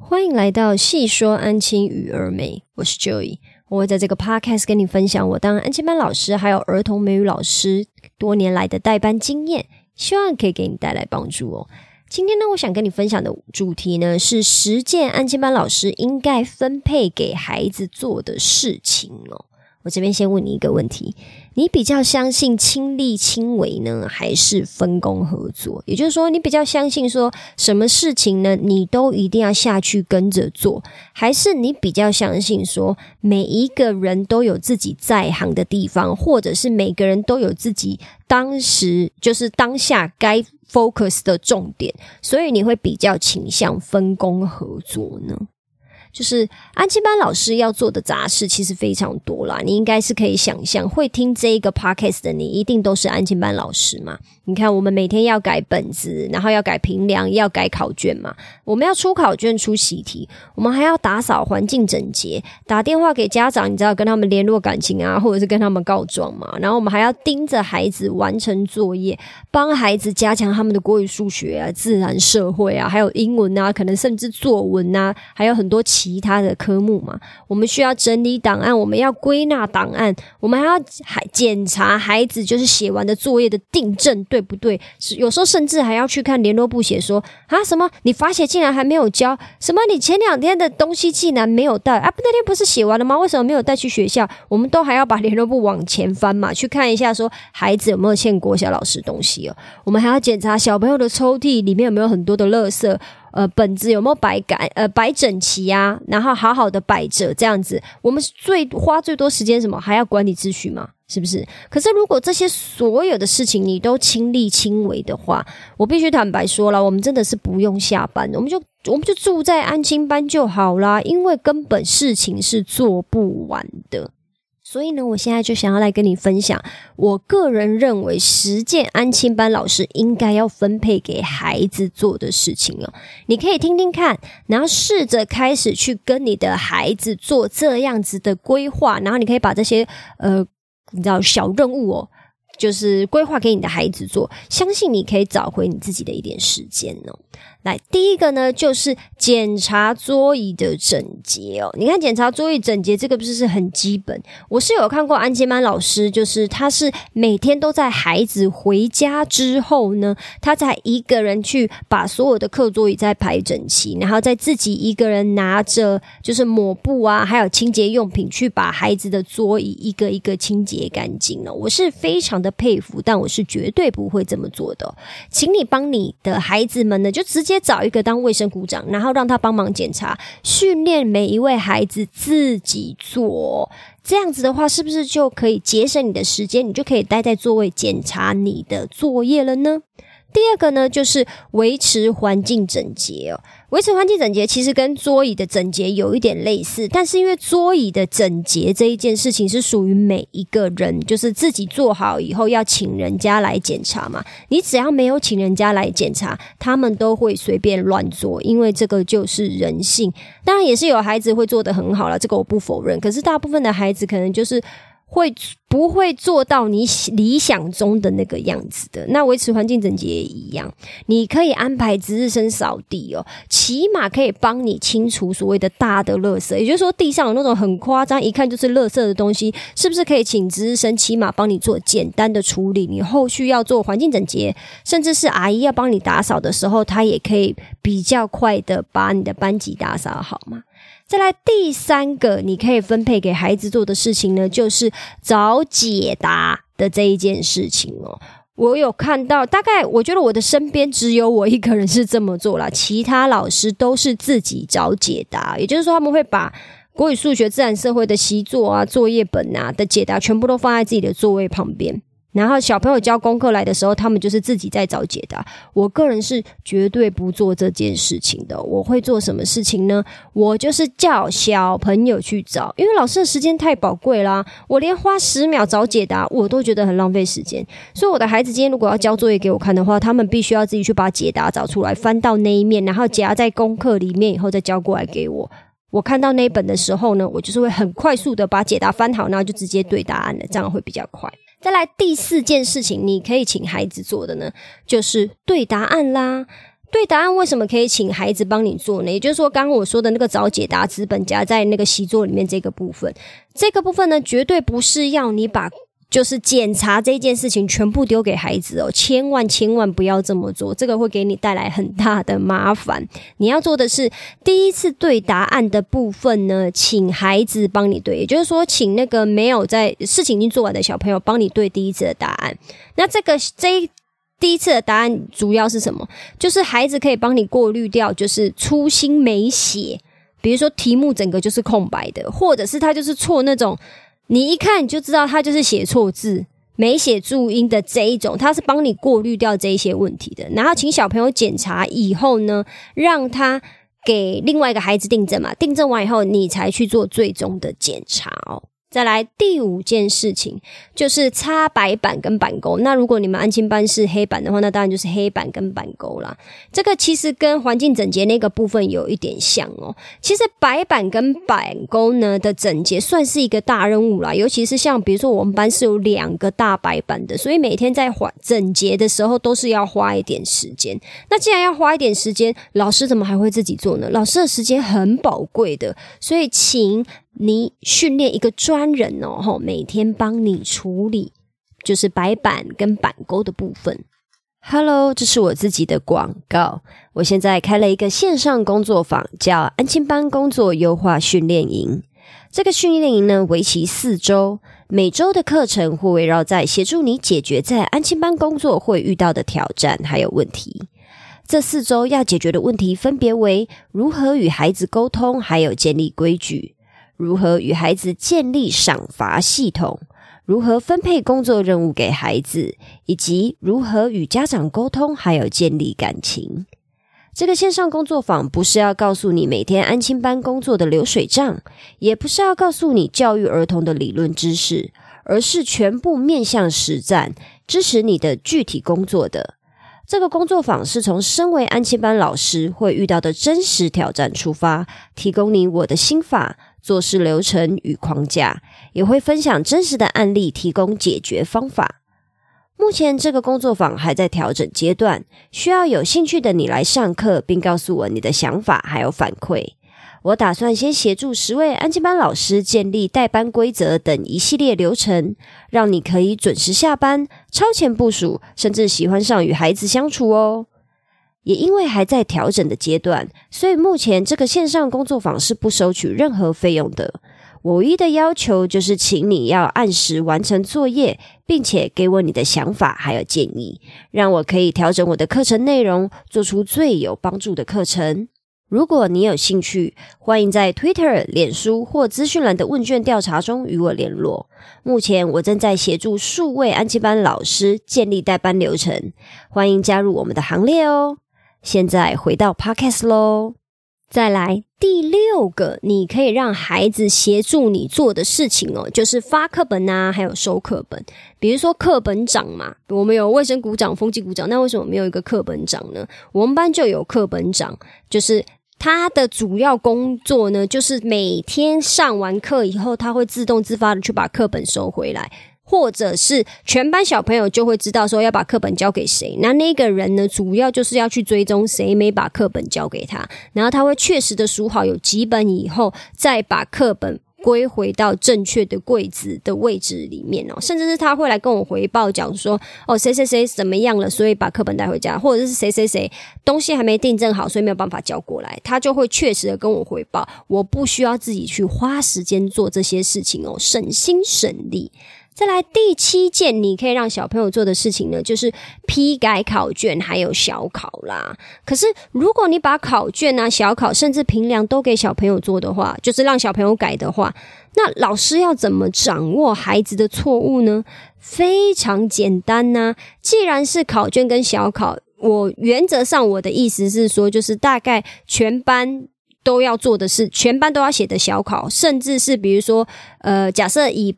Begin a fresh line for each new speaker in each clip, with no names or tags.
欢迎来到细说安亲与儿美，我是 Joy，。我会在这个 podcast 跟你分享我当安亲班老师还有儿童美语老师多年来的代班经验，希望可以给你带来帮助哦。今天呢，我想跟你分享的主题呢是实践安亲班老师应该分配给孩子做的事情哦。我这边先问你一个问题：你比较相信亲力亲为呢，还是分工合作？也就是说，你比较相信说什么事情呢，你都一定要下去跟着做，还是你比较相信说每一个人都有自己在行的地方，或者是每个人都有自己当时就是当下该 focus 的重点，所以你会比较倾向分工合作呢？就是安亲班老师要做的杂事其实非常多啦，你应该是可以想象，会听这一个 podcast 的你一定都是安亲班老师嘛？你看，我们每天要改本子，然后要改评量，要改考卷嘛，我们要出考卷、出习题，我们还要打扫环境整洁，打电话给家长，你知道跟他们联络感情啊，或者是跟他们告状嘛？然后我们还要盯着孩子完成作业，帮孩子加强他们的国语、数学啊、自然、社会啊，还有英文啊，可能甚至作文啊，还有很多其。其他的科目嘛，我们需要整理档案，我们要归纳档案，我们还要还检查孩子就是写完的作业的订正对对不对？有时候甚至还要去看联络部写说啊什么你罚写竟然还没有交，什么你前两天的东西竟然没有带啊？不那天不是写完了吗？为什么没有带去学校？我们都还要把联络部往前翻嘛，去看一下说孩子有没有欠国小老师东西哦。我们还要检查小朋友的抽屉里面有没有很多的垃圾。呃，本子有没有摆改？呃，摆整齐啊，然后好好的摆着，这样子，我们最花最多时间什么？还要管理秩序吗？是不是？可是如果这些所有的事情你都亲力亲为的话，我必须坦白说了，我们真的是不用下班，我们就我们就住在安亲班就好啦，因为根本事情是做不完的。所以呢，我现在就想要来跟你分享，我个人认为实践安亲班老师应该要分配给孩子做的事情哦。你可以听听看，然后试着开始去跟你的孩子做这样子的规划，然后你可以把这些呃，你知道小任务哦，就是规划给你的孩子做，相信你可以找回你自己的一点时间哦。来，第一个呢，就是检查桌椅的整洁哦。你看，检查桌椅整洁这个不是是很基本？我是有看过安吉曼老师，就是他是每天都在孩子回家之后呢，他才一个人去把所有的课桌椅再排整齐，然后再自己一个人拿着就是抹布啊，还有清洁用品去把孩子的桌椅一个一个清洁干净了。我是非常的佩服，但我是绝对不会这么做的。请你帮你的孩子们呢，就直接找一个当卫生股长，然后让他帮忙检查，训练每一位孩子自己做。这样子的话，是不是就可以节省你的时间？你就可以待在座位检查你的作业了呢？第二个呢，就是维持环境整洁哦。维持环境整洁其实跟桌椅的整洁有一点类似，但是因为桌椅的整洁这一件事情是属于每一个人，就是自己做好以后要请人家来检查嘛。你只要没有请人家来检查，他们都会随便乱做，因为这个就是人性。当然也是有孩子会做得很好了，这个我不否认。可是大部分的孩子可能就是。会不会做到你理想中的那个样子的？那维持环境整洁也一样，你可以安排值日生扫地哦，起码可以帮你清除所谓的大的垃圾。也就是说，地上有那种很夸张，一看就是垃圾的东西，是不是可以请值日生起码帮你做简单的处理？你后续要做环境整洁，甚至是阿姨要帮你打扫的时候，她也可以比较快的把你的班级打扫好吗？再来第三个，你可以分配给孩子做的事情呢，就是找解答的这一件事情哦。我有看到，大概我觉得我的身边只有我一个人是这么做了，其他老师都是自己找解答，也就是说他们会把国语、数学、自然、社会的习作啊、作业本啊的解答全部都放在自己的座位旁边。然后小朋友交功课来的时候，他们就是自己在找解答。我个人是绝对不做这件事情的。我会做什么事情呢？我就是叫小朋友去找，因为老师的时间太宝贵啦。我连花十秒找解答，我都觉得很浪费时间。所以我的孩子今天如果要交作业给我看的话，他们必须要自己去把解答找出来，翻到那一面，然后夹在功课里面，以后再交过来给我。我看到那一本的时候呢，我就是会很快速的把解答翻好，然后就直接对答案了，这样会比较快。再来第四件事情，你可以请孩子做的呢，就是对答案啦。对答案为什么可以请孩子帮你做呢？也就是说，刚刚我说的那个找解答资本夹在那个习作里面这个部分，这个部分呢，绝对不是要你把就是检查这件事情全部丢给孩子哦，千万千万不要这么做，这个会给你带来很大的麻烦。你要做的是第一次对答案的部分呢，请孩子帮你对，也就是说，请那个没有在事情已经做完的小朋友帮你对第一次的答案。那这个这。第一次的答案主要是什么？就是孩子可以帮你过滤掉，就是粗心没写，比如说题目整个就是空白的，或者是他就是错那种，你一看你就知道他就是写错字、没写注音的这一种，他是帮你过滤掉这一些问题的。然后请小朋友检查以后呢，让他给另外一个孩子订正嘛，订正完以后你才去做最终的检查哦。再来第五件事情就是擦白板跟板钩。那如果你们安亲班是黑板的话，那当然就是黑板跟板钩啦。这个其实跟环境整洁那个部分有一点像哦。其实白板跟板钩呢的整洁算是一个大任务啦，尤其是像比如说我们班是有两个大白板的，所以每天在环整洁的时候都是要花一点时间。那既然要花一点时间，老师怎么还会自己做呢？老师的时间很宝贵的，所以请。你训练一个专人哦，每天帮你处理就是白板跟板钩的部分。Hello，这是我自己的广告。我现在开了一个线上工作坊，叫安亲班工作优化训练营。这个训练营呢，为期四周，每周的课程会围绕在协助你解决在安亲班工作会遇到的挑战还有问题。这四周要解决的问题分别为如何与孩子沟通，还有建立规矩。如何与孩子建立赏罚系统？如何分配工作任务给孩子？以及如何与家长沟通，还有建立感情？这个线上工作坊不是要告诉你每天安亲班工作的流水账，也不是要告诉你教育儿童的理论知识，而是全部面向实战，支持你的具体工作的。这个工作坊是从身为安亲班老师会遇到的真实挑战出发，提供你我的心法。做事流程与框架，也会分享真实的案例，提供解决方法。目前这个工作坊还在调整阶段，需要有兴趣的你来上课，并告诉我你的想法还有反馈。我打算先协助十位安静班老师建立代班规则等一系列流程，让你可以准时下班、超前部署，甚至喜欢上与孩子相处哦。也因为还在调整的阶段，所以目前这个线上工作坊是不收取任何费用的。我唯一的要求就是，请你要按时完成作业，并且给我你的想法还有建议，让我可以调整我的课程内容，做出最有帮助的课程。如果你有兴趣，欢迎在 Twitter、脸书或资讯栏的问卷调查中与我联络。目前我正在协助数位安吉班老师建立代班流程，欢迎加入我们的行列哦。现在回到 podcast 喽，再来第六个，你可以让孩子协助你做的事情哦，就是发课本啊，还有收课本。比如说课本长嘛，我们有卫生股长、风纪股长，那为什么没有一个课本长呢？我们班就有课本长，就是他的主要工作呢，就是每天上完课以后，他会自动自发的去把课本收回来。或者是全班小朋友就会知道说要把课本交给谁，那那个人呢，主要就是要去追踪谁没把课本交给他，然后他会确实的数好有几本以后，再把课本归回到正确的柜子的位置里面哦，甚至是他会来跟我回报讲说，哦谁谁谁怎么样了，所以把课本带回家，或者是谁谁谁东西还没订正好，所以没有办法交过来，他就会确实的跟我回报，我不需要自己去花时间做这些事情哦，省心省力。再来第七件，你可以让小朋友做的事情呢，就是批改考卷还有小考啦。可是如果你把考卷啊、小考甚至评量都给小朋友做的话，就是让小朋友改的话，那老师要怎么掌握孩子的错误呢？非常简单呐，既然是考卷跟小考，我原则上我的意思是说，就是大概全班都要做的是，全班都要写的小考，甚至是比如说，呃，假设以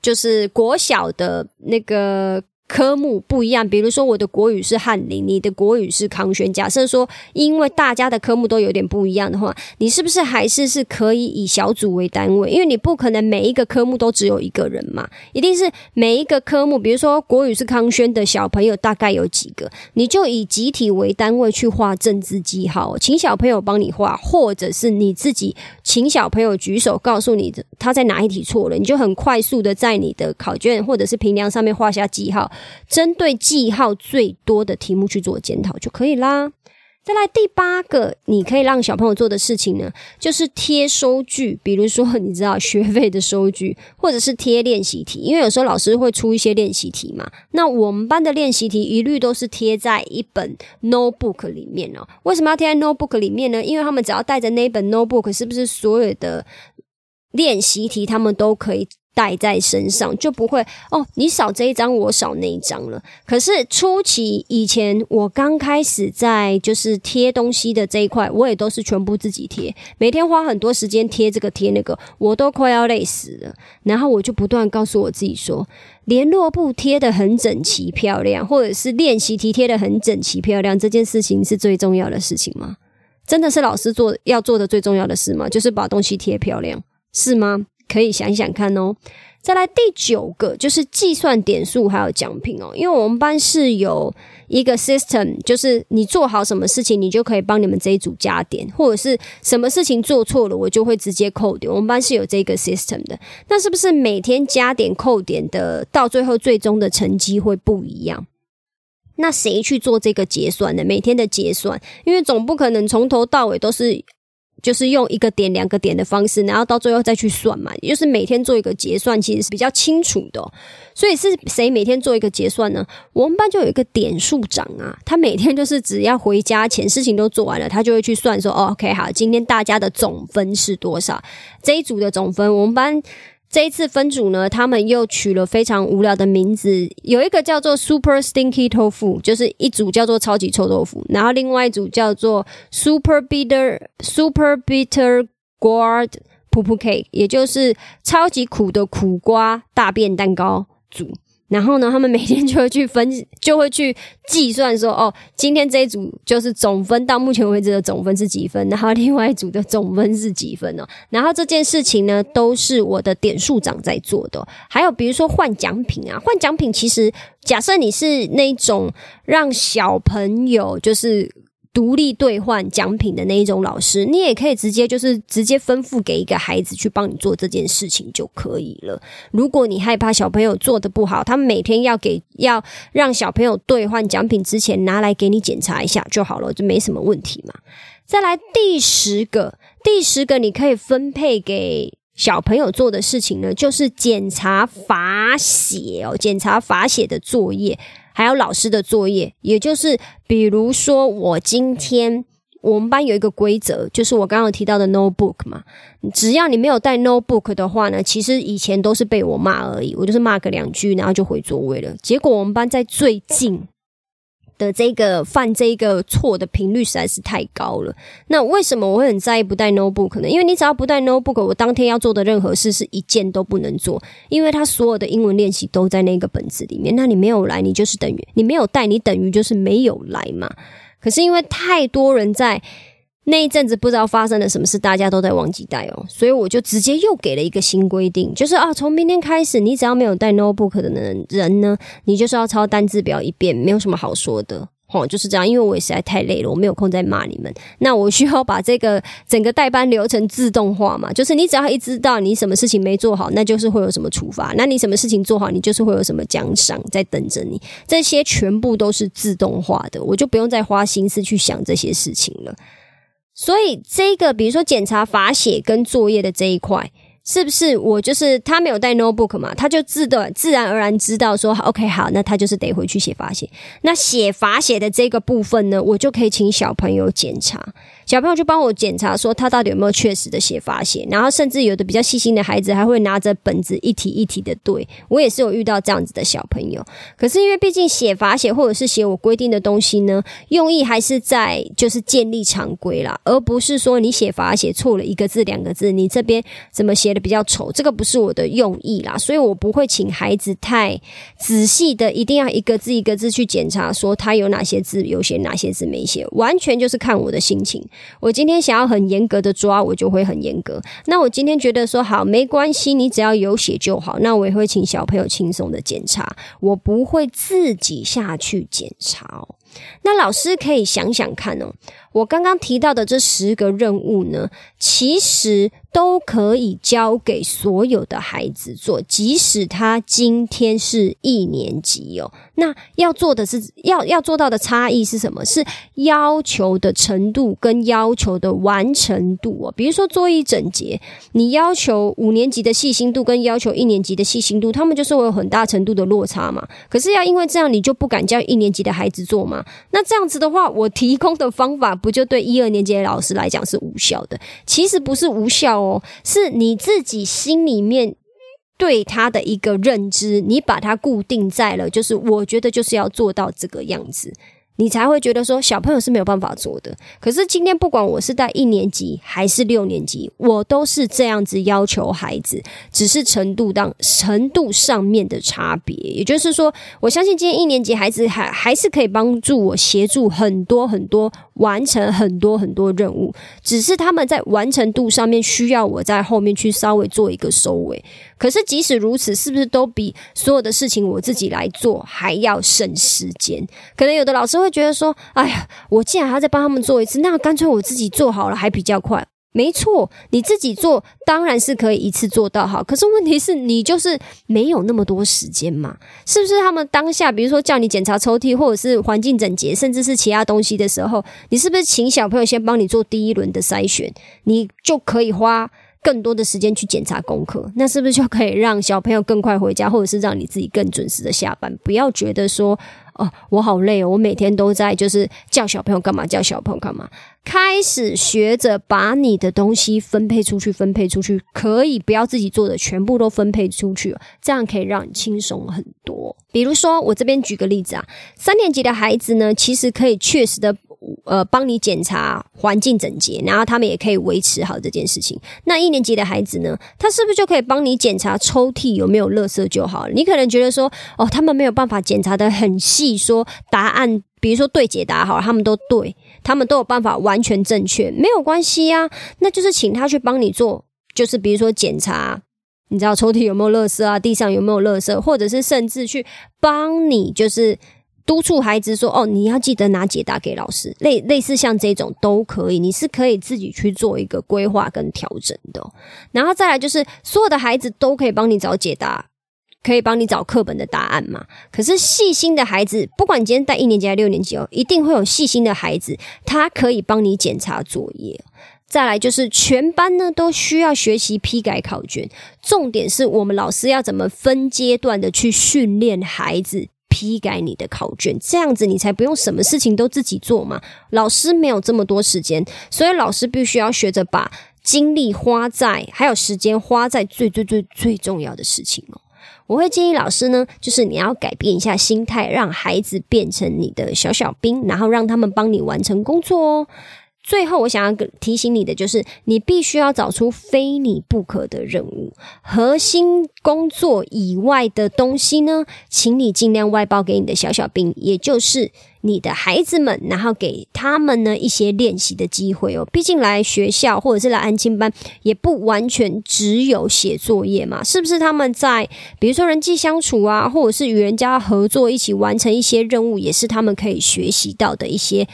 就是国小的那个科目不一样，比如说我的国语是翰林，你的国语是康轩。假设说，因为大家的科目都有点不一样的话，你是不是还是是可以以小组为单位？因为你不可能每一个科目都只有一个人嘛，一定是每一个科目，比如说国语是康轩的小朋友大概有几个，你就以集体为单位去画政治记号，请小朋友帮你画，或者是你自己请小朋友举手告诉你他在哪一题错了，你就很快速的在你的考卷或者是评量上面画下记号。针对记号最多的题目去做检讨就可以啦。再来第八个，你可以让小朋友做的事情呢，就是贴收据，比如说你知道学费的收据，或者是贴练习题，因为有时候老师会出一些练习题嘛。那我们班的练习题一律都是贴在一本 notebook 里面哦。为什么要贴在 notebook 里面呢？因为他们只要带着那本 notebook，是不是所有的练习题他们都可以？带在身上就不会哦，你少这一张，我少那一张了。可是初期以前，我刚开始在就是贴东西的这一块，我也都是全部自己贴，每天花很多时间贴这个贴那个，我都快要累死了。然后我就不断告诉我自己说，联络簿贴的很整齐漂亮，或者是练习题贴的很整齐漂亮，这件事情是最重要的事情吗？真的是老师做要做的最重要的事吗？就是把东西贴漂亮，是吗？可以想想看哦。再来第九个就是计算点数还有奖品哦，因为我们班是有一个 system，就是你做好什么事情，你就可以帮你们这一组加点，或者是什么事情做错了，我就会直接扣点。我们班是有这个 system 的，那是不是每天加点扣点的，到最后最终的成绩会不一样？那谁去做这个结算呢？每天的结算，因为总不可能从头到尾都是。就是用一个点、两个点的方式，然后到最后再去算嘛。就是每天做一个结算，其实是比较清楚的。所以是谁每天做一个结算呢？我们班就有一个点数长啊，他每天就是只要回家前事情都做完了，他就会去算说：“OK，好，今天大家的总分是多少？这一组的总分，我们班。”这一次分组呢，他们又取了非常无聊的名字，有一个叫做 Super Stinky Tofu，就是一组叫做超级臭豆腐，然后另外一组叫做 Super Bitter Super Bitter Gourd Poop Cake，也就是超级苦的苦瓜大便蛋糕组。然后呢，他们每天就会去分，就会去计算说，哦，今天这一组就是总分到目前为止的总分是几分，然后另外一组的总分是几分哦。然后这件事情呢，都是我的点数长在做的。还有比如说换奖品啊，换奖品其实假设你是那种让小朋友就是。独立兑换奖品的那一种老师，你也可以直接就是直接吩咐给一个孩子去帮你做这件事情就可以了。如果你害怕小朋友做的不好，他每天要给要让小朋友兑换奖品之前拿来给你检查一下就好了，就没什么问题嘛。再来第十个，第十个你可以分配给小朋友做的事情呢，就是检查罚写哦，检查罚写的作业。还有老师的作业，也就是比如说，我今天我们班有一个规则，就是我刚刚提到的 notebook 嘛。只要你没有带 notebook 的话呢，其实以前都是被我骂而已，我就是骂个两句，然后就回座位了。结果我们班在最近。的这个犯这个错的频率实在是太高了。那为什么我会很在意不带 notebook 呢？因为你只要不带 notebook，我当天要做的任何事是一件都不能做，因为他所有的英文练习都在那个本子里面。那你没有来，你就是等于你没有带，你等于就是没有来嘛。可是因为太多人在。那一阵子不知道发生了什么事，大家都在忘记带哦，所以我就直接又给了一个新规定，就是啊，从明天开始，你只要没有带 notebook 的人人呢，你就是要抄单字表一遍，没有什么好说的，吼，就是这样。因为我也实在太累了，我没有空再骂你们。那我需要把这个整个代班流程自动化嘛，就是你只要一知道你什么事情没做好，那就是会有什么处罚；那你什么事情做好，你就是会有什么奖赏在等着你。这些全部都是自动化的，我就不用再花心思去想这些事情了。所以这个，比如说检查罚写跟作业的这一块。是不是我就是他没有带 notebook 嘛？他就自的自然而然知道说，OK，好，那他就是得回去写罚写。那写罚写的这个部分呢，我就可以请小朋友检查，小朋友就帮我检查说他到底有没有确实的写罚写。然后甚至有的比较细心的孩子还会拿着本子一题一题的对。我也是有遇到这样子的小朋友。可是因为毕竟写罚写或者是写我规定的东西呢，用意还是在就是建立常规啦，而不是说你写罚写错了一个字两个字，你这边怎么写的？比较丑，这个不是我的用意啦，所以我不会请孩子太仔细的，一定要一个字一个字去检查，说他有哪些字有写，哪些字没写，完全就是看我的心情。我今天想要很严格的抓，我就会很严格。那我今天觉得说好没关系，你只要有写就好，那我也会请小朋友轻松的检查，我不会自己下去检查。那老师可以想想看哦，我刚刚提到的这十个任务呢，其实。都可以交给所有的孩子做，即使他今天是一年级哦。那要做的是要要做到的差异是什么？是要求的程度跟要求的完成度哦。比如说做一整节，你要求五年级的细心度跟要求一年级的细心度，他们就是会有很大程度的落差嘛。可是要因为这样，你就不敢叫一年级的孩子做吗？那这样子的话，我提供的方法不就对一二年级的老师来讲是无效的？其实不是无效。哦，是你自己心里面对他的一个认知，你把它固定在了，就是我觉得就是要做到这个样子。你才会觉得说小朋友是没有办法做的。可是今天不管我是带一年级还是六年级，我都是这样子要求孩子，只是程度当程度上面的差别。也就是说，我相信今天一年级孩子还还是可以帮助我协助很多很多完成很多很多任务，只是他们在完成度上面需要我在后面去稍微做一个收尾。可是即使如此，是不是都比所有的事情我自己来做还要省时间？可能有的老师会。觉得说，哎呀，我既然还要再帮他们做一次，那干脆我自己做好了，还比较快。没错，你自己做当然是可以一次做到好，可是问题是你就是没有那么多时间嘛，是不是？他们当下，比如说叫你检查抽屉，或者是环境整洁，甚至是其他东西的时候，你是不是请小朋友先帮你做第一轮的筛选，你就可以花更多的时间去检查功课？那是不是就可以让小朋友更快回家，或者是让你自己更准时的下班？不要觉得说。哦，我好累哦！我每天都在就是叫小朋友干嘛，叫小朋友干嘛。开始学着把你的东西分配出去，分配出去，可以不要自己做的，全部都分配出去，这样可以让你轻松很多。比如说，我这边举个例子啊，三年级的孩子呢，其实可以确实的。呃，帮你检查环境整洁，然后他们也可以维持好这件事情。那一年级的孩子呢，他是不是就可以帮你检查抽屉有没有垃圾就好了？你可能觉得说，哦，他们没有办法检查的很细，说答案，比如说对解答好，他们都对，他们都有办法完全正确，没有关系呀。那就是请他去帮你做，就是比如说检查，你知道抽屉有没有垃圾啊，地上有没有垃圾，或者是甚至去帮你，就是。督促孩子说：“哦，你要记得拿解答给老师。类类似像这种都可以，你是可以自己去做一个规划跟调整的。然后再来就是，所有的孩子都可以帮你找解答，可以帮你找课本的答案嘛。可是细心的孩子，不管你今天带一年级还是六年级哦，一定会有细心的孩子，他可以帮你检查作业。再来就是全班呢都需要学习批改考卷，重点是我们老师要怎么分阶段的去训练孩子。”批改你的考卷，这样子你才不用什么事情都自己做嘛。老师没有这么多时间，所以老师必须要学着把精力花在，还有时间花在最最最最重要的事情哦。我会建议老师呢，就是你要改变一下心态，让孩子变成你的小小兵，然后让他们帮你完成工作哦。最后，我想要提醒你的就是，你必须要找出非你不可的任务，核心工作以外的东西呢，请你尽量外包给你的小小兵，也就是你的孩子们，然后给他们呢一些练习的机会哦。毕竟来学校或者是来安亲班，也不完全只有写作业嘛，是不是？他们在比如说人际相处啊，或者是与人家合作，一起完成一些任务，也是他们可以学习到的一些。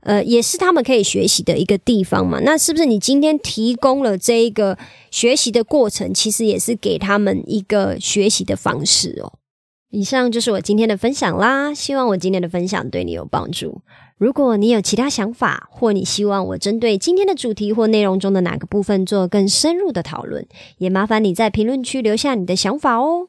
呃，也是他们可以学习的一个地方嘛。那是不是你今天提供了这一个学习的过程，其实也是给他们一个学习的方式哦？以上就是我今天的分享啦，希望我今天的分享对你有帮助。如果你有其他想法，或你希望我针对今天的主题或内容中的哪个部分做更深入的讨论，也麻烦你在评论区留下你的想法哦。